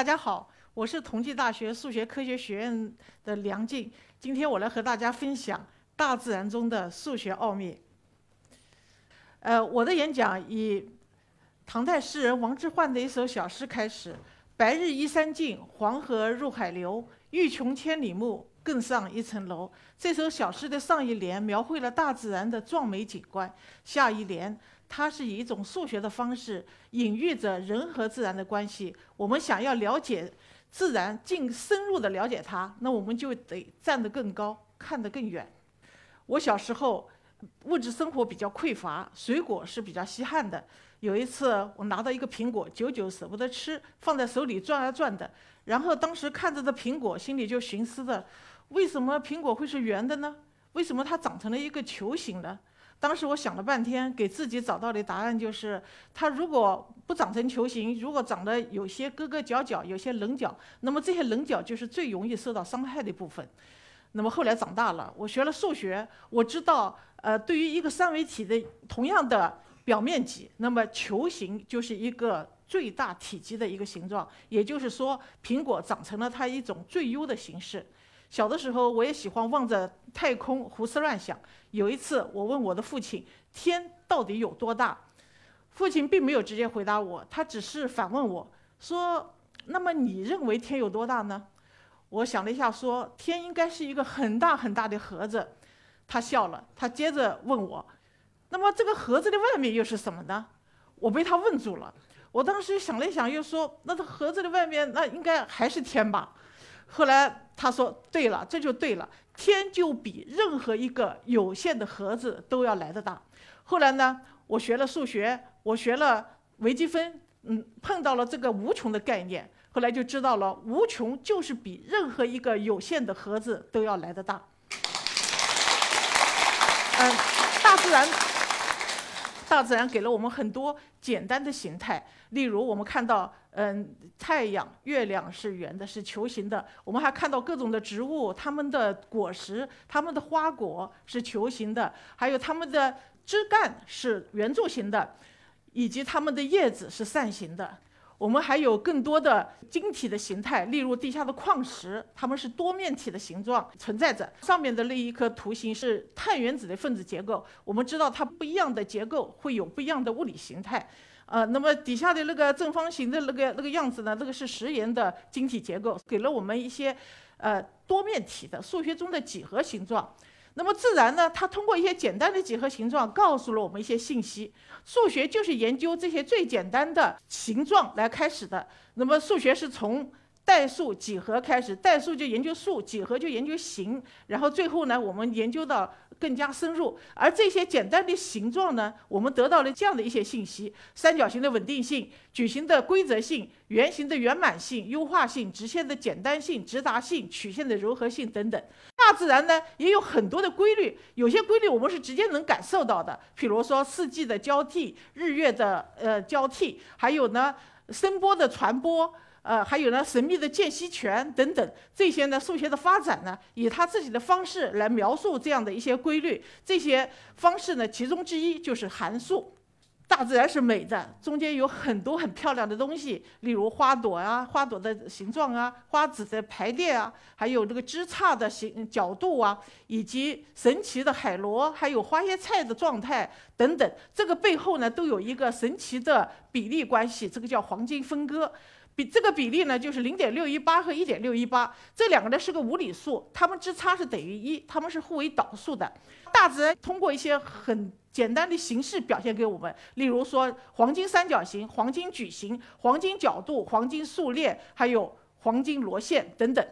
大家好，我是同济大学数学科学学院的梁静。今天我来和大家分享大自然中的数学奥秘。呃，我的演讲以唐代诗人王之涣的一首小诗开始：“白日依山尽，黄河入海流。欲穷千里目，更上一层楼。”这首小诗的上一联描绘了大自然的壮美景观，下一联。它是以一种数学的方式隐喻着人和自然的关系。我们想要了解自然，进深入的了解它，那我们就得站得更高，看得更远。我小时候物质生活比较匮乏，水果是比较稀罕的。有一次，我拿到一个苹果，久久舍不得吃，放在手里转啊转的。然后当时看着这苹果，心里就寻思着：为什么苹果会是圆的呢？为什么它长成了一个球形呢？当时我想了半天，给自己找到的答案就是：它如果不长成球形，如果长得有些割割角角、有些棱角，那么这些棱角就是最容易受到伤害的部分。那么后来长大了，我学了数学，我知道，呃，对于一个三维体的同样的表面积，那么球形就是一个最大体积的一个形状。也就是说，苹果长成了它一种最优的形式。小的时候，我也喜欢望着太空胡思乱想。有一次，我问我的父亲：“天到底有多大？”父亲并没有直接回答我，他只是反问我说：“那么你认为天有多大呢？”我想了一下，说：“天应该是一个很大很大的盒子。”他笑了，他接着问我：“那么这个盒子的外面又是什么呢？”我被他问住了。我当时想了一想，又说：“那这盒子的外面，那应该还是天吧？”后来他说：“对了，这就对了，天就比任何一个有限的盒子都要来得大。”后来呢，我学了数学，我学了微积分，嗯，碰到了这个无穷的概念，后来就知道了，无穷就是比任何一个有限的盒子都要来得大。嗯，大自然。大自然给了我们很多简单的形态，例如我们看到，嗯，太阳、月亮是圆的，是球形的。我们还看到各种的植物，它们的果实、它们的花果是球形的，还有它们的枝干是圆柱形的，以及它们的叶子是扇形的。我们还有更多的晶体的形态，例如地下的矿石，它们是多面体的形状存在着。上面的那一颗图形是碳原子的分子结构，我们知道它不一样的结构会有不一样的物理形态。呃，那么底下的那个正方形的那个那个样子呢，这个是石岩的晶体结构，给了我们一些呃多面体的数学中的几何形状。那么自然呢？它通过一些简单的几何形状，告诉了我们一些信息。数学就是研究这些最简单的形状来开始的。那么数学是从。代数、几何开始，代数就研究数，几何就研究形，然后最后呢，我们研究到更加深入。而这些简单的形状呢，我们得到了这样的一些信息：三角形的稳定性、矩形的规则性、圆形的圆满性、优化性、直线的简单性、直达性、曲线的柔和性等等。大自然呢，也有很多的规律，有些规律我们是直接能感受到的，比如说四季的交替、日月的呃交替，还有呢声波的传播。呃，还有呢，神秘的间隙权等等，这些呢，数学的发展呢，以他自己的方式来描述这样的一些规律。这些方式呢，其中之一就是函数。大自然是美的，中间有很多很漂亮的东西，例如花朵啊，花朵的形状啊，花籽的排列啊，还有这个枝杈的形角度啊，以及神奇的海螺，还有花椰菜的状态等等。这个背后呢，都有一个神奇的比例关系，这个叫黄金分割。比这个比例呢，就是零点六一八和一点六一八，这两个呢是个无理数，它们之差是等于一，它们是互为导数的。大自然通过一些很简单的形式表现给我们，例如说黄金三角形、黄金矩形、黄金角度、黄金数列，还有黄金螺线等等。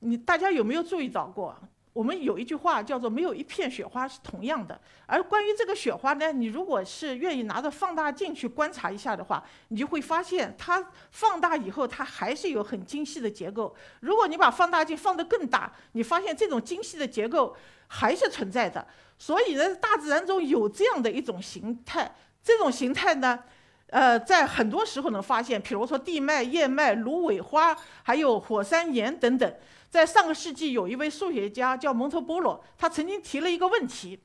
你大家有没有注意到过？我们有一句话叫做“没有一片雪花是同样的”，而关于这个雪花呢，你如果是愿意拿着放大镜去观察一下的话，你就会发现它放大以后，它还是有很精细的结构。如果你把放大镜放得更大，你发现这种精细的结构还是存在的。所以呢，大自然中有这样的一种形态，这种形态呢，呃，在很多时候能发现，比如说地脉、叶脉、芦苇花，还有火山岩等等。在上个世纪，有一位数学家叫蒙特波罗，他曾经提了一个问题，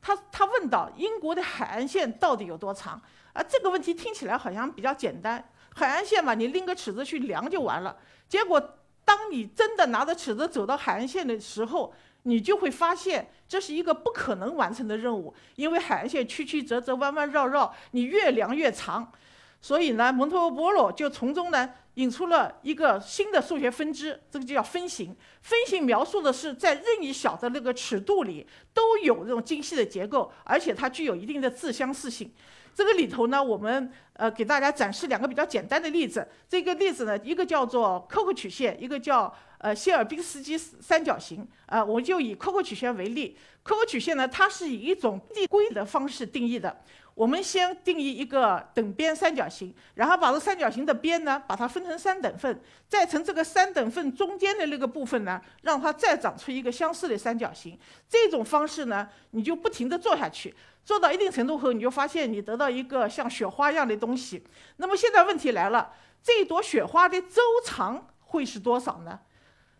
他他问到英国的海岸线到底有多长？啊，这个问题听起来好像比较简单，海岸线嘛，你拎个尺子去量就完了。结果，当你真的拿着尺子走到海岸线的时候，你就会发现这是一个不可能完成的任务，因为海岸线曲曲折折、弯弯绕绕，你越量越长。所以呢，蒙托波罗就从中呢引出了一个新的数学分支，这个就叫分形。分形描述的是在任意小的那个尺度里都有这种精细的结构，而且它具有一定的自相似性。这个里头呢，我们呃给大家展示两个比较简单的例子。这个例子呢，一个叫做 COCO 曲线，一个叫呃谢尔宾斯基三角形。呃，我就以 COCO 曲线为例。COCO 曲线呢，它是以一种递归的方式定义的。我们先定义一个等边三角形，然后把这三角形的边呢，把它分成三等份，再从这个三等份中间的那个部分呢，让它再长出一个相似的三角形。这种方式呢，你就不停地做下去。做到一定程度后，你就发现你得到一个像雪花一样的东西。那么现在问题来了，这朵雪花的周长会是多少呢？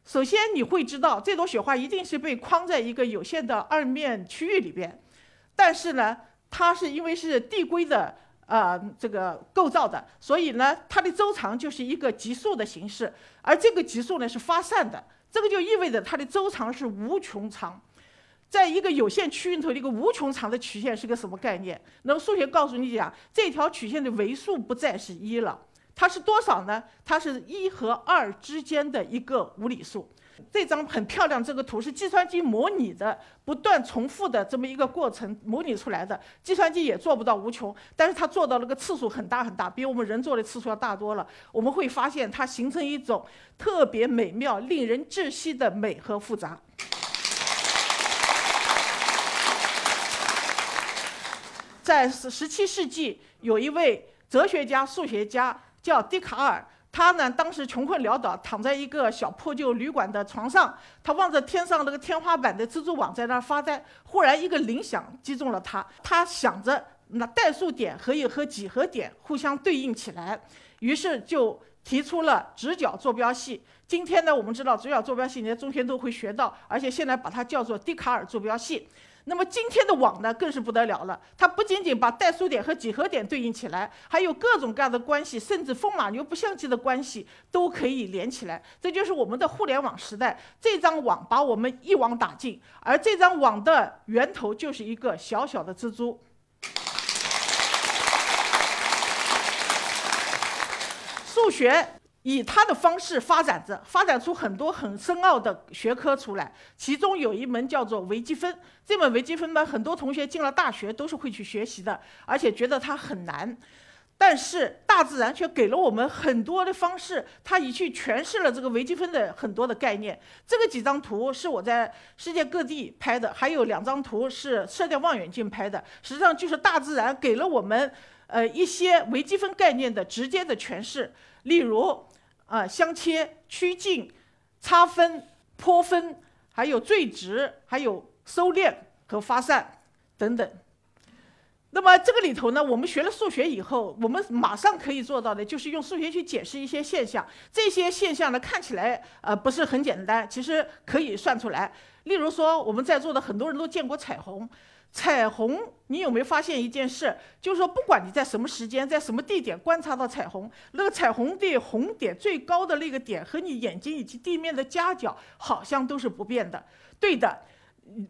首先你会知道，这朵雪花一定是被框在一个有限的二面区域里边。但是呢，它是因为是递归的呃这个构造的，所以呢，它的周长就是一个级数的形式，而这个级数呢是发散的，这个就意味着它的周长是无穷长。在一个有限区域里头的一个无穷长的曲线是个什么概念？那么数学告诉你讲，这条曲线的维数不再是一了，它是多少呢？它是一和二之间的一个无理数。这张很漂亮，这个图是计算机模拟的不断重复的这么一个过程模拟出来的。计算机也做不到无穷，但是它做到了个次数很大很大，比我们人做的次数要大多了。我们会发现它形成一种特别美妙、令人窒息的美和复杂。在十十七世纪，有一位哲学家、数学家叫笛卡尔。他呢，当时穷困潦倒，躺在一个小破旧旅馆的床上，他望着天上那个天花板的蜘蛛网，在那儿发呆。忽然，一个铃响击中了他。他想着，那代数点可以和几何点互相对应起来，于是就提出了直角坐标系。今天呢，我们知道直角坐标系，你在中学都会学到，而且现在把它叫做笛卡尔坐标系。那么今天的网呢，更是不得了了。它不仅仅把代数点和几何点对应起来，还有各种各样的关系，甚至风马牛不相及的关系都可以连起来。这就是我们的互联网时代。这张网把我们一网打尽，而这张网的源头就是一个小小的蜘蛛。数学。以他的方式发展着，发展出很多很深奥的学科出来。其中有一门叫做微积分，这门微积分呢，很多同学进了大学都是会去学习的，而且觉得它很难。但是大自然却给了我们很多的方式，它已去诠释了这个微积分的很多的概念。这个几张图是我在世界各地拍的，还有两张图是射电望远镜拍的。实际上就是大自然给了我们，呃，一些微积分概念的直接的诠释，例如。啊，相切、趋近、差分、坡分，还有最值，还有收敛和发散等等。那么这个里头呢，我们学了数学以后，我们马上可以做到的就是用数学去解释一些现象。这些现象呢，看起来呃不是很简单，其实可以算出来。例如说，我们在座的很多人都见过彩虹。彩虹，你有没有发现一件事？就是说，不管你在什么时间、在什么地点观察到彩虹，那个彩虹的红点最高的那个点和你眼睛以及地面的夹角好像都是不变的。对的，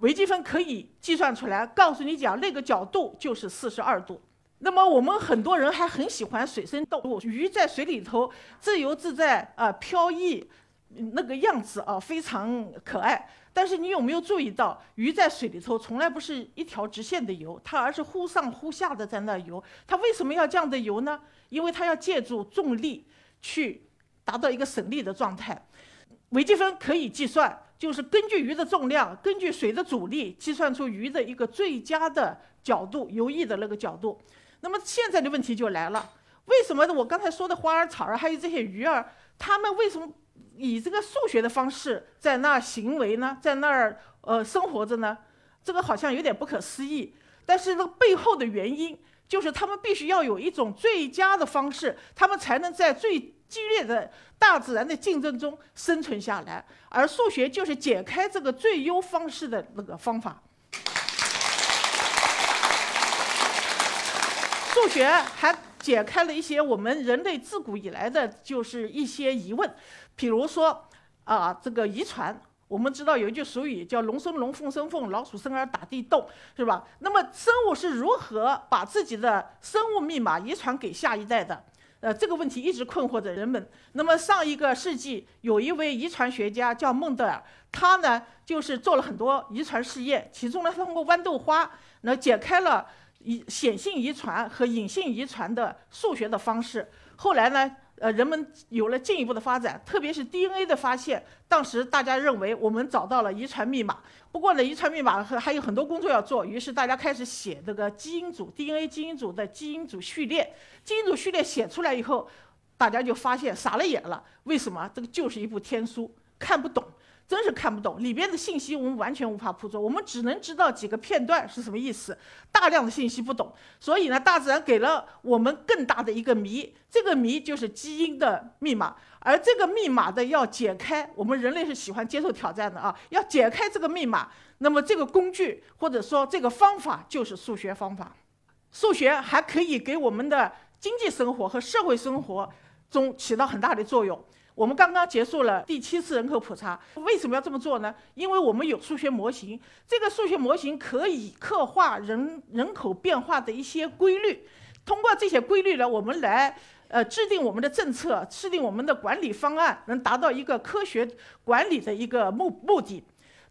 微积分可以计算出来，告诉你讲那个角度就是四十二度。那么我们很多人还很喜欢水生动物，鱼在水里头自由自在啊飘逸，那个样子啊非常可爱。但是你有没有注意到，鱼在水里头从来不是一条直线的游，它而是忽上忽下的在那游。它为什么要这样的游呢？因为它要借助重力去达到一个省力的状态。微积分可以计算，就是根据鱼的重量，根据水的阻力，计算出鱼的一个最佳的角度，游弋的那个角度。那么现在的问题就来了，为什么我刚才说的花儿、草儿，还有这些鱼儿，它们为什么？以这个数学的方式在那儿行为呢，在那儿呃生活着呢，这个好像有点不可思议。但是那背后的原因，就是他们必须要有一种最佳的方式，他们才能在最激烈的大自然的竞争中生存下来。而数学就是解开这个最优方式的那个方法。数学还解开了一些我们人类自古以来的就是一些疑问，比如说啊，这个遗传。我们知道有一句俗语叫“龙生龙，凤生凤，老鼠生儿打地洞”，是吧？那么生物是如何把自己的生物密码遗传给下一代的？呃，这个问题一直困惑着人们。那么上一个世纪有一位遗传学家叫孟德尔，他呢就是做了很多遗传试验，其中呢通过豌豆花，那解开了遗显性遗传和隐性遗传的数学的方式。后来呢？呃，人们有了进一步的发展，特别是 DNA 的发现。当时大家认为我们找到了遗传密码，不过呢，遗传密码还还有很多工作要做。于是大家开始写这个基因组 DNA 基因组的基因组序列。基因组序列写出来以后，大家就发现傻了眼了。为什么？这个就是一部天书，看不懂。真是看不懂里边的信息，我们完全无法捕捉，我们只能知道几个片段是什么意思，大量的信息不懂。所以呢，大自然给了我们更大的一个谜，这个谜就是基因的密码。而这个密码的要解开，我们人类是喜欢接受挑战的啊，要解开这个密码，那么这个工具或者说这个方法就是数学方法。数学还可以给我们的经济生活和社会生活中起到很大的作用。我们刚刚结束了第七次人口普查，为什么要这么做呢？因为我们有数学模型，这个数学模型可以刻画人人口变化的一些规律，通过这些规律呢，我们来呃制定我们的政策，制定我们的管理方案，能达到一个科学管理的一个目目的。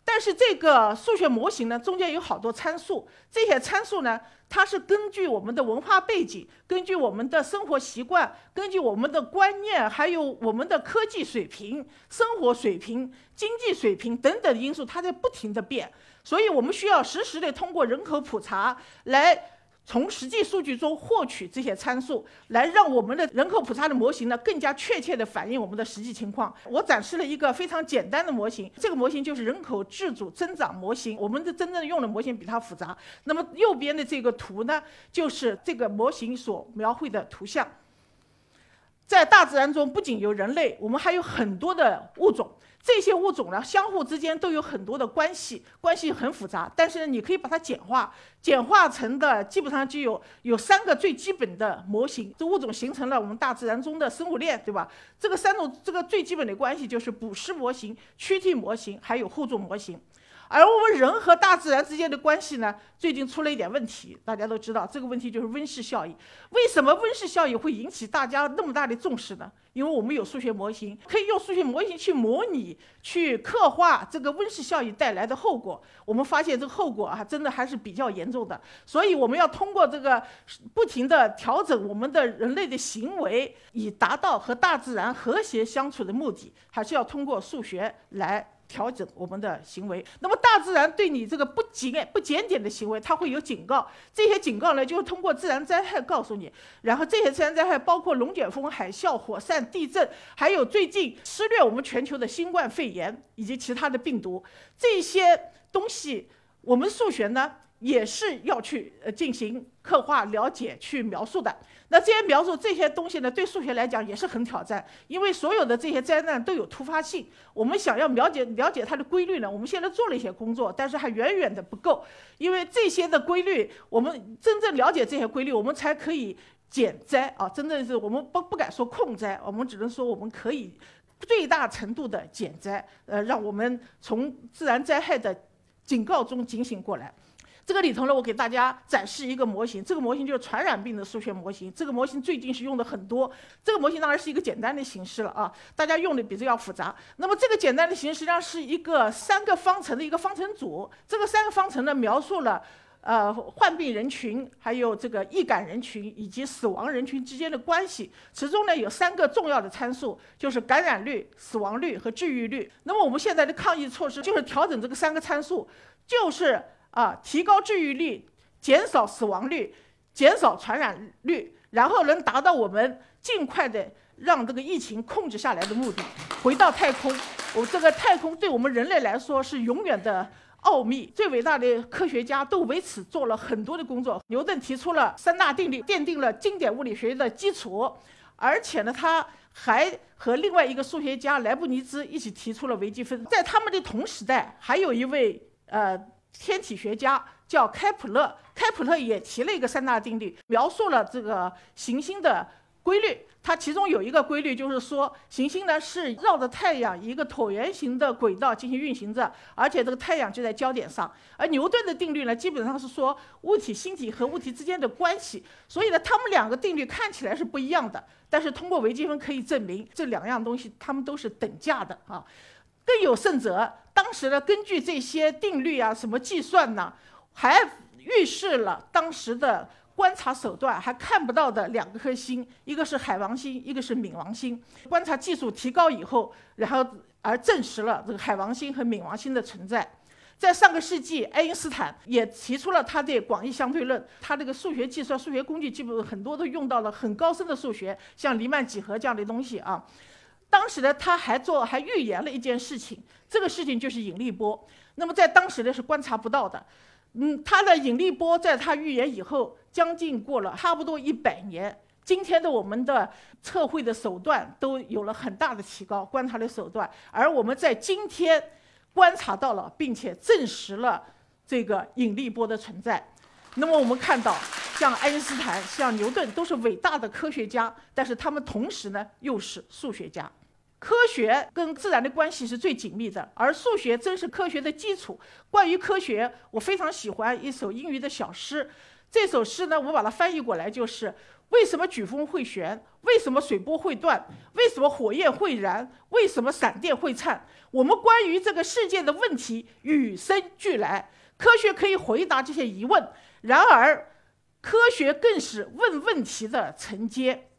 但是这个数学模型呢，中间有好多参数，这些参数呢，它是根据我们的文化背景、根据我们的生活习惯、根据我们的观念，还有我们的科技水平、生活水平、经济水平等等因素，它在不停的变，所以我们需要实时的通过人口普查来。从实际数据中获取这些参数，来让我们的人口普查的模型呢更加确切地反映我们的实际情况。我展示了一个非常简单的模型，这个模型就是人口自主增长模型。我们的真正用的模型比它复杂。那么右边的这个图呢，就是这个模型所描绘的图像。在大自然中，不仅有人类，我们还有很多的物种。这些物种呢，相互之间都有很多的关系，关系很复杂。但是呢，你可以把它简化，简化成的基本上就有有三个最基本的模型。这物种形成了我们大自然中的生物链，对吧？这个三种这个最基本的关系就是捕食模型、躯体模型，还有互助模型。而我们人和大自然之间的关系呢，最近出了一点问题。大家都知道，这个问题就是温室效应。为什么温室效应会引起大家那么大的重视呢？因为我们有数学模型，可以用数学模型去模拟、去刻画这个温室效应带来的后果。我们发现这个后果啊，真的还是比较严重的。所以我们要通过这个不停地调整我们的人类的行为，以达到和大自然和谐相处的目的，还是要通过数学来。调整我们的行为，那么大自然对你这个不检不检点的行为，它会有警告。这些警告呢，就是通过自然灾害告诉你。然后这些自然灾害包括龙卷风、海啸、火山、地震，还有最近肆虐我们全球的新冠肺炎以及其他的病毒。这些东西，我们数学呢？也是要去呃进行刻画、了解、去描述的。那这些描述这些东西呢，对数学来讲也是很挑战，因为所有的这些灾难都有突发性。我们想要了解了解它的规律呢，我们现在做了一些工作，但是还远远的不够。因为这些的规律，我们真正了解这些规律，我们才可以减灾啊！真正是我们不不敢说控灾，我们只能说我们可以最大程度的减灾，呃，让我们从自然灾害的警告中警醒过来。这个里头呢，我给大家展示一个模型，这个模型就是传染病的数学模型。这个模型最近是用的很多。这个模型当然是一个简单的形式了啊，大家用的比这要复杂。那么这个简单的形式实际上是一个三个方程的一个方程组。这个三个方程呢，描述了呃患病人群、还有这个易感人群以及死亡人群之间的关系。其中呢有三个重要的参数，就是感染率、死亡率和治愈率。那么我们现在的抗疫措施就是调整这个三个参数，就是。啊，提高治愈率，减少死亡率，减少传染率，然后能达到我们尽快的让这个疫情控制下来的目的。回到太空，我这个太空对我们人类来说是永远的奥秘。最伟大的科学家都为此做了很多的工作。牛顿提出了三大定律，奠定了经典物理学的基础，而且呢，他还和另外一个数学家莱布尼兹一起提出了微积分。在他们的同时代，还有一位呃。天体学家叫开普勒。开普勒也提了一个三大定律，描述了这个行星的规律。它其中有一个规律，就是说行星呢是绕着太阳一个椭圆形的轨道进行运行着，而且这个太阳就在焦点上。而牛顿的定律呢，基本上是说物体星体和物体之间的关系。所以呢，它们两个定律看起来是不一样的，但是通过微积分可以证明这两样东西它们都是等价的啊。更有甚者，当时呢根据这些定律啊，什么计算呢，还预示了当时的。观察手段还看不到的两颗星，一个是海王星，一个是冥王星。观察技术提高以后，然后而证实了这个海王星和冥王星的存在。在上个世纪，爱因斯坦也提出了他的广义相对论。他这个数学计算、数学工具基本很多都用到了很高深的数学，像黎曼几何这样的东西啊。当时呢，他还做还预言了一件事情，这个事情就是引力波。那么在当时呢是观察不到的。嗯，他的引力波在他预言以后，将近过了差不多一百年。今天的我们的测绘的手段都有了很大的提高，观察的手段，而我们在今天观察到了，并且证实了这个引力波的存在。那么我们看到，像爱因斯坦、像牛顿都是伟大的科学家，但是他们同时呢又是数学家。科学跟自然的关系是最紧密的，而数学正是科学的基础。关于科学，我非常喜欢一首英语的小诗。这首诗呢，我把它翻译过来就是：为什么飓风会旋？为什么水波会断？为什么火焰会燃？为什么闪电会颤？我们关于这个世界的问题与生俱来，科学可以回答这些疑问。然而，科学更是问问题的承接。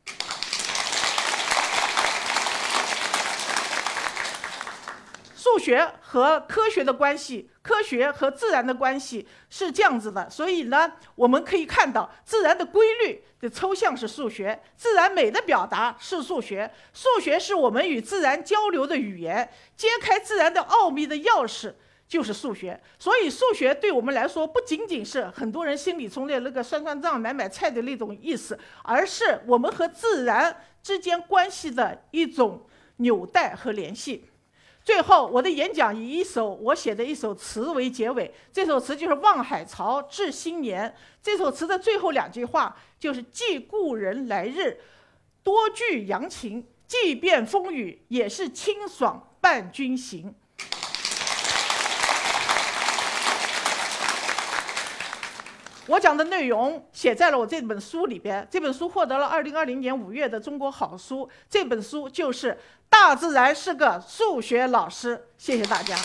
数学和科学的关系，科学和自然的关系是这样子的，所以呢，我们可以看到，自然的规律的抽象是数学，自然美的表达是数学，数学是我们与自然交流的语言，揭开自然的奥秘的钥匙就是数学。所以，数学对我们来说，不仅仅是很多人心里中的那个算算账、买买菜的那种意思，而是我们和自然之间关系的一种纽带和联系。最后，我的演讲以一首我写的一首词为结尾。这首词就是《望海潮致新年》。这首词的最后两句话就是“寄故人来日，多具阳情；即便风雨，也是清爽伴君行。”我讲的内容写在了我这本书里边。这本书获得了二零二零年五月的中国好书。这本书就是《大自然是个数学老师》。谢谢大家。